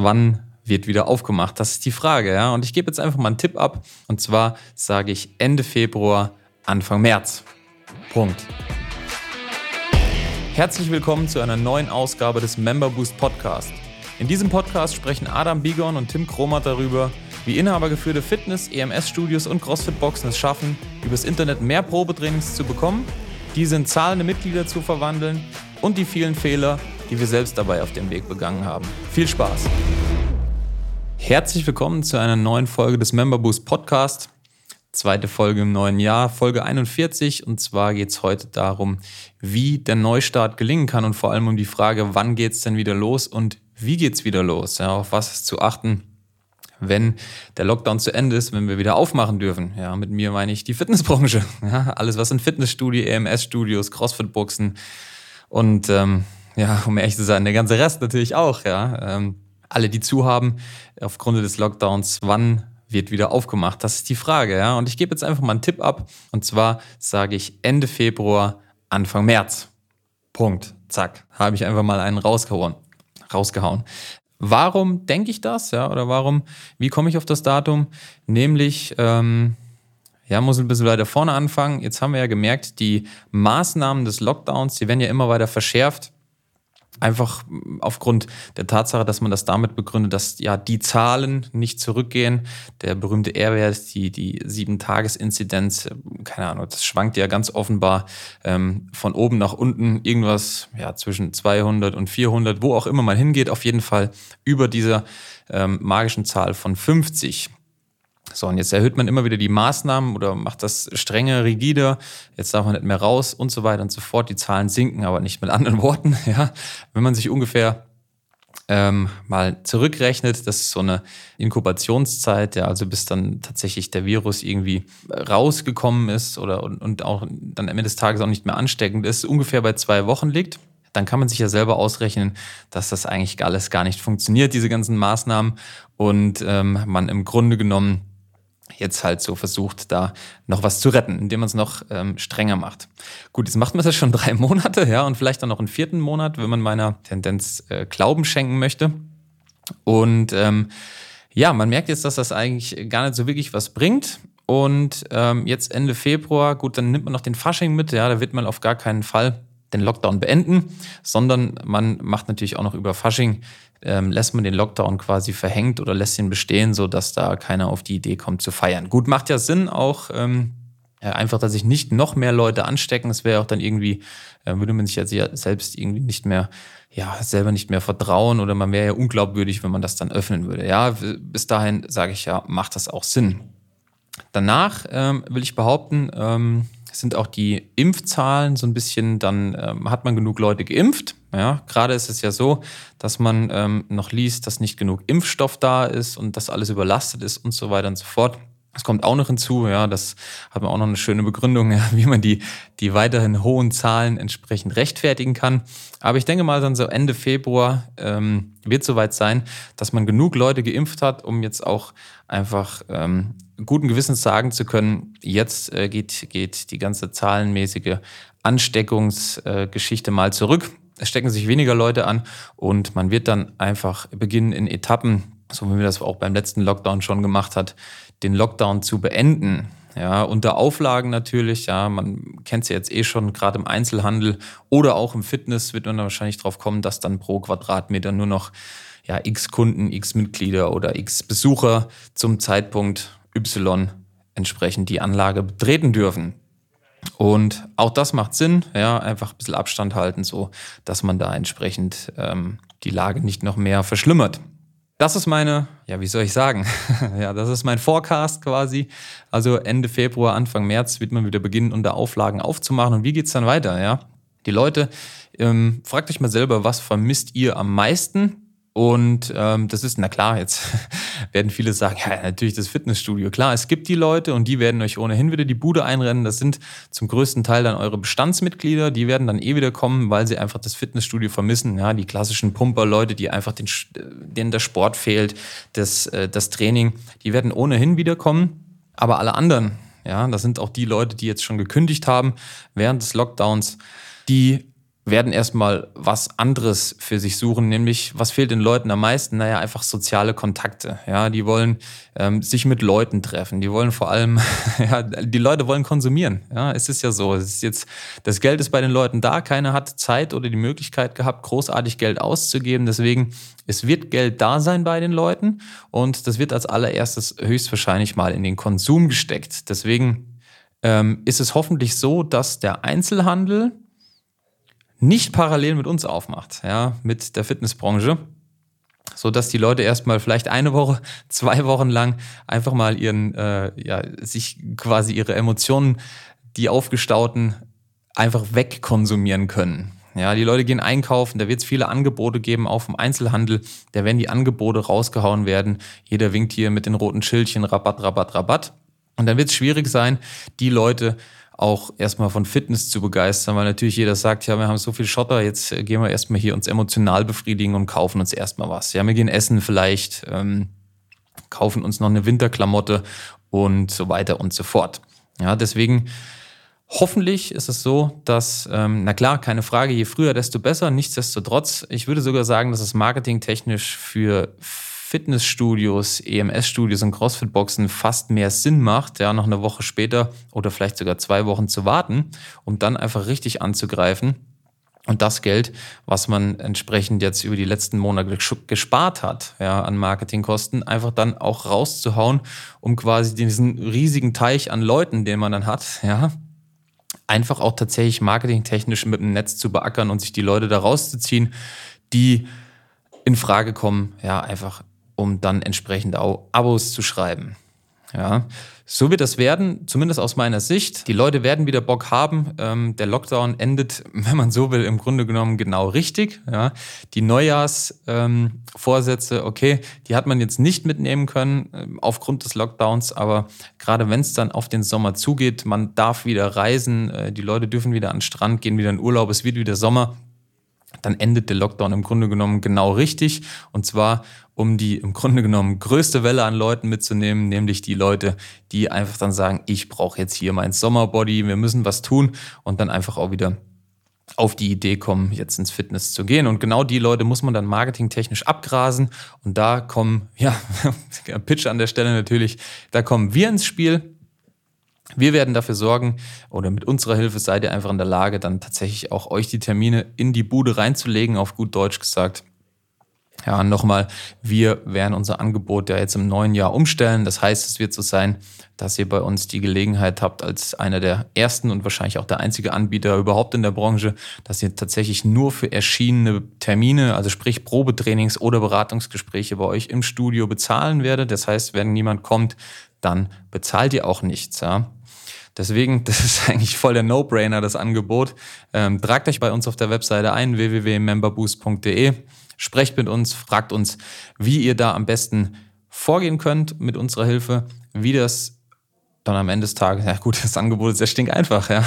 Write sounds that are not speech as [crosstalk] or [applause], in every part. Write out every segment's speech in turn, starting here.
Wann wird wieder aufgemacht? Das ist die Frage, ja. Und ich gebe jetzt einfach mal einen Tipp ab. Und zwar sage ich Ende Februar, Anfang März. Punkt. Herzlich willkommen zu einer neuen Ausgabe des Member Boost Podcast. In diesem Podcast sprechen Adam Bigon und Tim Kromat darüber, wie inhabergeführte Fitness-, EMS-Studios und CrossFit-Boxen es schaffen, übers Internet mehr Probetrainings zu bekommen, diese in zahlende Mitglieder zu verwandeln und die vielen Fehler, die wir selbst dabei auf dem Weg begangen haben. Viel Spaß! Herzlich willkommen zu einer neuen Folge des Member Boost Podcast. Zweite Folge im neuen Jahr, Folge 41. Und zwar geht es heute darum, wie der Neustart gelingen kann und vor allem um die Frage, wann geht es denn wieder los und wie geht es wieder los? Ja, auf was ist zu achten, wenn der Lockdown zu Ende ist, wenn wir wieder aufmachen dürfen. Ja, mit mir meine ich die Fitnessbranche. [laughs] Ja, alles, was in Fitnessstudio, EMS-Studios, Crossfit-Boxen und ähm, ja, um ehrlich zu sein, der ganze Rest natürlich auch. Ja, ähm, alle, die zu haben, aufgrund des Lockdowns, wann wird wieder aufgemacht? Das ist die Frage, ja. Und ich gebe jetzt einfach mal einen Tipp ab. Und zwar sage ich Ende Februar, Anfang März. Punkt. Zack. Habe ich einfach mal einen rausgehauen. rausgehauen. Warum denke ich das? Ja, oder warum, wie komme ich auf das Datum? Nämlich, ähm, ja, muss ein bisschen weiter vorne anfangen. Jetzt haben wir ja gemerkt, die Maßnahmen des Lockdowns, die werden ja immer weiter verschärft. Einfach aufgrund der Tatsache, dass man das damit begründet, dass ja die Zahlen nicht zurückgehen. Der berühmte R-Wert, die, die Sieben-Tages-Inzidenz, keine Ahnung, das schwankt ja ganz offenbar ähm, von oben nach unten. Irgendwas ja, zwischen 200 und 400, wo auch immer man hingeht, auf jeden Fall über dieser ähm, magischen Zahl von 50. So, und jetzt erhöht man immer wieder die Maßnahmen oder macht das strenger, rigider. Jetzt darf man nicht mehr raus und so weiter und so fort. Die Zahlen sinken, aber nicht mit anderen [laughs] Worten. Ja, wenn man sich ungefähr ähm, mal zurückrechnet, das ist so eine Inkubationszeit, ja, also bis dann tatsächlich der Virus irgendwie rausgekommen ist oder und, und auch dann am Ende des Tages auch nicht mehr ansteckend ist, ungefähr bei zwei Wochen liegt dann kann man sich ja selber ausrechnen, dass das eigentlich alles gar nicht funktioniert, diese ganzen Maßnahmen, und ähm, man im Grunde genommen jetzt halt so versucht, da noch was zu retten, indem man es noch ähm, strenger macht. Gut, jetzt macht man das schon [laughs] drei Monate, ja, und vielleicht dann noch einen vierten Monat, wenn man meiner Tendenz äh, Glauben schenken möchte. Und ähm, ja, man merkt jetzt, dass das eigentlich gar nicht so wirklich was bringt. Und ähm, jetzt Ende Februar, gut, dann nimmt man noch den Fasching mit, ja, da wird man auf gar keinen Fall den Lockdown beenden, sondern man macht natürlich auch noch über Fasching ähm, lässt man den Lockdown quasi verhängt oder lässt ihn bestehen, sodass da keiner auf die Idee kommt zu feiern. Gut, macht ja Sinn auch. Ähm, einfach, dass sich nicht noch mehr Leute anstecken. Das wäre auch dann irgendwie, äh, würde man sich ja selbst irgendwie nicht mehr, ja, selber nicht mehr vertrauen oder man wäre ja unglaubwürdig, wenn man das dann öffnen würde. Ja, bis dahin sage ich ja, macht das auch Sinn. Danach ähm, will ich behaupten, ähm, sind auch die Impfzahlen so ein bisschen, dann ähm, hat man genug Leute geimpft. Ja, gerade ist es ja so, dass man ähm, noch liest, dass nicht genug Impfstoff da ist und dass alles überlastet ist und so weiter und so fort. Das kommt auch noch hinzu, ja, das hat man auch noch eine schöne Begründung, [laughs] ja, wie man die, die weiterhin hohen Zahlen entsprechend rechtfertigen kann. Aber ich denke mal, dann so Ende Februar ähm, wird soweit sein, dass man genug Leute geimpft hat, um jetzt auch einfach ähm, guten Gewissens sagen zu können, jetzt äh, geht, geht die ganze zahlenmäßige Ansteckungsgeschichte äh, mal zurück es stecken sich weniger Leute an und man wird dann einfach beginnen in Etappen, so wie wir das auch beim letzten Lockdown schon gemacht hat, den Lockdown zu beenden. Ja, unter Auflagen natürlich, ja, man kennt es ja jetzt eh schon, gerade im Einzelhandel oder auch im Fitness wird man wahrscheinlich drauf kommen, dass dann pro Quadratmeter nur noch ja, x Kunden, x Mitglieder oder x Besucher zum Zeitpunkt Y entsprechend die Anlage betreten dürfen. Und auch das macht Sinn, ja, einfach ein bisschen Abstand halten, so dass man da entsprechend ähm, die Lage nicht noch mehr verschlimmert. Das ist meine, ja, wie soll ich sagen? [laughs] ja, das ist mein Forecast quasi. Also Ende Februar, Anfang März wird man wieder beginnen, unter Auflagen aufzumachen. Und wie geht's dann weiter? Ja, die Leute, ähm, fragt euch mal selber, was vermisst ihr am meisten? Und ähm, das ist, na klar, jetzt werden viele sagen, [laughs] ja, natürlich das Fitnessstudio. Klar, es gibt die Leute und die werden euch ohnehin wieder die Bude einrennen. Das sind zum größten Teil dann eure Bestandsmitglieder. Die werden dann eh wieder kommen, weil sie einfach das Fitnessstudio vermissen. Ja, die klassischen Pumper-Leute, die einfach den, denen der Sport fehlt, das, äh, das Training, die werden ohnehin wiederkommen. Aber alle anderen, ja, das sind auch die Leute, die jetzt schon gekündigt haben während des Lockdowns, die werden erstmal was anderes für sich suchen, nämlich was fehlt den Leuten am meisten? Naja, einfach soziale Kontakte. Ja, die wollen ähm, sich mit Leuten treffen. Die wollen vor allem, [laughs] ja, die Leute wollen konsumieren. Ja, es ist ja so. Es ist jetzt, das Geld ist bei den Leuten da. Keiner hat Zeit oder die Möglichkeit gehabt, großartig Geld auszugeben. Deswegen, es wird Geld da sein bei den Leuten und das wird als allererstes höchstwahrscheinlich mal in den Konsum gesteckt. Deswegen ähm, ist es hoffentlich so, dass der Einzelhandel nicht parallel mit uns aufmacht, ja, mit der Fitnessbranche, so dass die Leute erstmal vielleicht eine Woche, [laughs] zwei Wochen lang einfach mal ihren, äh, ja, sich quasi ihre Emotionen, die aufgestauten, einfach wegkonsumieren können. Ja, die Leute gehen einkaufen, da wird es viele Angebote geben, auch vom Einzelhandel. Da werden die Angebote rausgehauen werden. Jeder winkt hier mit den roten Schildchen, Rabatt, Rabatt, Rabatt. Und dann wird es schwierig sein, die Leute auch erstmal von Fitness zu begeistern, weil natürlich jeder sagt, ja, wir haben so viel Schotter, jetzt gehen wir erstmal hier uns emotional befriedigen und kaufen uns erstmal was. Ja, wir gehen essen vielleicht, ähm, kaufen uns noch eine Winterklamotte und so weiter und so fort. Ja, deswegen hoffentlich ist es so, dass, ähm, na klar, keine Frage, je früher, desto besser. Nichtsdestotrotz, ich würde sogar sagen, dass es marketingtechnisch für Fitnessstudios, EMS-Studios und CrossFit-Boxen fast mehr Sinn macht, ja, noch eine Woche später oder vielleicht sogar zwei Wochen zu warten, um dann einfach richtig anzugreifen und das Geld, was man entsprechend jetzt über die letzten Monate gespart hat, ja, an Marketingkosten, einfach dann auch rauszuhauen, um quasi diesen riesigen Teich an Leuten, den man dann hat, ja, einfach auch tatsächlich marketingtechnisch mit dem Netz zu beackern und sich die Leute da rauszuziehen, die in Frage kommen, ja, einfach um dann entsprechend auch Abos zu schreiben. Ja, so wird das werden, zumindest aus meiner Sicht. Die Leute werden wieder Bock haben. Ähm, der Lockdown endet, [laughs] wenn man so will, im Grunde genommen genau richtig. Ja, die Neujahrsvorsätze, ähm, okay, die hat man jetzt nicht mitnehmen können äh, aufgrund des Lockdowns, aber gerade wenn es dann auf den Sommer zugeht, man darf wieder reisen, äh, die Leute dürfen wieder an den Strand gehen, wieder in Urlaub, es wird wieder Sommer dann endet der Lockdown im Grunde genommen genau richtig. Und zwar, um die im Grunde genommen größte Welle an Leuten mitzunehmen, nämlich die Leute, die einfach dann sagen, ich brauche jetzt hier mein Sommerbody, wir müssen was tun und dann einfach auch wieder auf die Idee kommen, jetzt ins Fitness zu gehen. Und genau die Leute muss man dann marketingtechnisch abgrasen. Und da kommen, ja, [laughs] Pitch an der Stelle natürlich, da kommen wir ins Spiel. Wir werden dafür sorgen, oder mit unserer Hilfe seid ihr einfach in der Lage, dann tatsächlich auch euch die Termine in die Bude reinzulegen, auf gut Deutsch gesagt. Ja, nochmal, wir werden unser Angebot ja jetzt im neuen Jahr umstellen. Das heißt, es wird so sein, dass ihr bei uns die Gelegenheit habt, als einer der ersten und wahrscheinlich auch der einzige Anbieter überhaupt in der Branche, dass ihr tatsächlich nur für erschienene Termine, also sprich Probetrainings oder Beratungsgespräche bei euch im Studio bezahlen werdet. Das heißt, wenn niemand kommt, dann bezahlt ihr auch nichts. Ja? Deswegen, [laughs] das ist eigentlich voll der No-Brainer, das Angebot. Ähm, tragt euch bei uns auf der Webseite ein, www.memberboost.de. Sprecht mit uns, fragt uns, wie ihr da am besten vorgehen könnt mit unserer Hilfe, wie das dann am Ende des Tages, ja gut, das Angebot ist ja stinkeinfach, ja.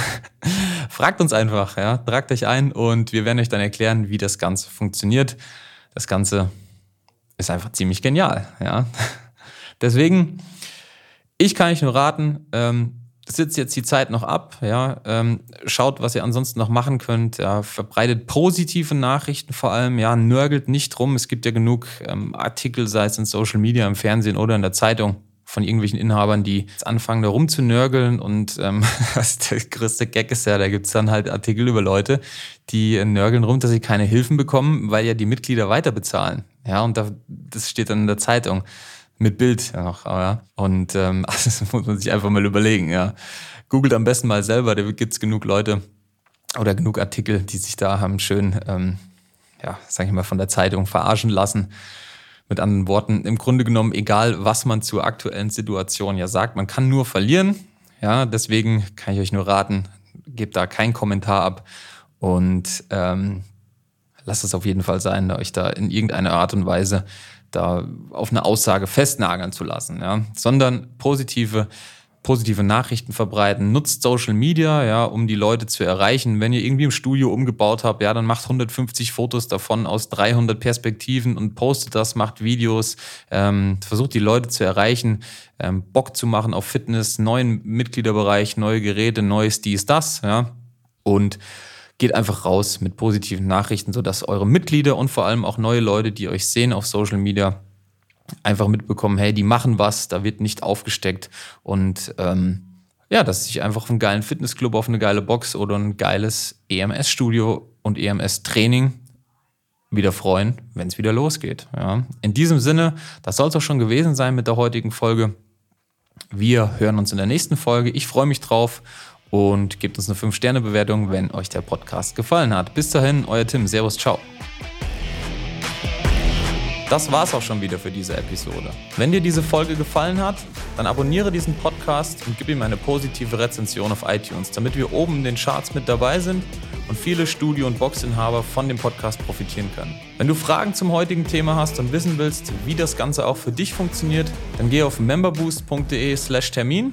fragt uns einfach, ja, tragt euch ein und wir werden euch dann erklären, wie das Ganze funktioniert. Das Ganze ist einfach ziemlich genial, ja. Deswegen, ich kann euch nur raten, ähm, sitzt jetzt die Zeit noch ab, ja, ähm, schaut, was ihr ansonsten noch machen könnt, ja, verbreitet positive Nachrichten vor allem, ja, nörgelt nicht rum. Es gibt ja genug ähm, Artikel, sei es in Social Media, im Fernsehen oder in der Zeitung von irgendwelchen Inhabern, die jetzt anfangen, da rumzunörgeln und ähm, [laughs] der größte Gag ist ja, da gibt es dann halt Artikel über Leute, die nörgeln rum, dass sie keine Hilfen bekommen, weil ja die Mitglieder weiter bezahlen. Ja, und da, das steht dann in der Zeitung mit Bild noch. Ja. Und ähm, [laughs] das muss man sich einfach mal überlegen. Ja. Googelt am besten mal selber, da gibt es genug Leute oder genug Artikel, die sich da haben schön, ähm, ja, sag ich mal, von der Zeitung verarschen lassen. Mit anderen Worten, im Grunde genommen, egal was man zur aktuellen Situation ja sagt, man kann nur verlieren. Ja, deswegen kann ich euch nur raten, gebt da keinen Kommentar ab und ähm, lasst es auf jeden Fall sein, euch da in irgendeiner Art und Weise da auf eine Aussage festnageln zu lassen, ja, sondern positive positive Nachrichten verbreiten, nutzt Social Media, ja, um die Leute zu erreichen. Wenn ihr irgendwie im Studio umgebaut habt, ja, dann macht 150 Fotos davon aus 300 Perspektiven und postet das, macht Videos, ähm, versucht die Leute zu erreichen, ähm, Bock zu machen auf Fitness, neuen Mitgliederbereich, neue Geräte, neues dies, das, ja, und geht einfach raus mit positiven Nachrichten, sodass eure Mitglieder und vor allem auch neue Leute, die euch sehen auf Social Media, einfach mitbekommen, hey, die machen was, da wird nicht aufgesteckt und ähm, ja, dass sich einfach auf einen geilen Fitnessclub, auf eine geile Box oder ein geiles EMS-Studio und EMS-Training wieder freuen, wenn es wieder losgeht. Ja. In diesem Sinne, das soll es auch schon gewesen sein mit der heutigen Folge. Wir hören uns in der nächsten Folge. Ich freue mich drauf und gebt uns eine 5-Sterne-Bewertung, wenn euch der Podcast gefallen hat. Bis dahin, euer Tim. Servus, ciao. Das war's auch schon wieder für diese Episode. Wenn dir diese Folge gefallen hat, dann abonniere diesen Podcast und gib ihm eine positive Rezension auf iTunes, damit wir oben in den Charts mit dabei sind und viele Studio- und Boxinhaber von dem Podcast profitieren können. Wenn du Fragen zum heutigen Thema hast und wissen willst, wie das Ganze auch für dich funktioniert, dann geh auf memberboost.de/termin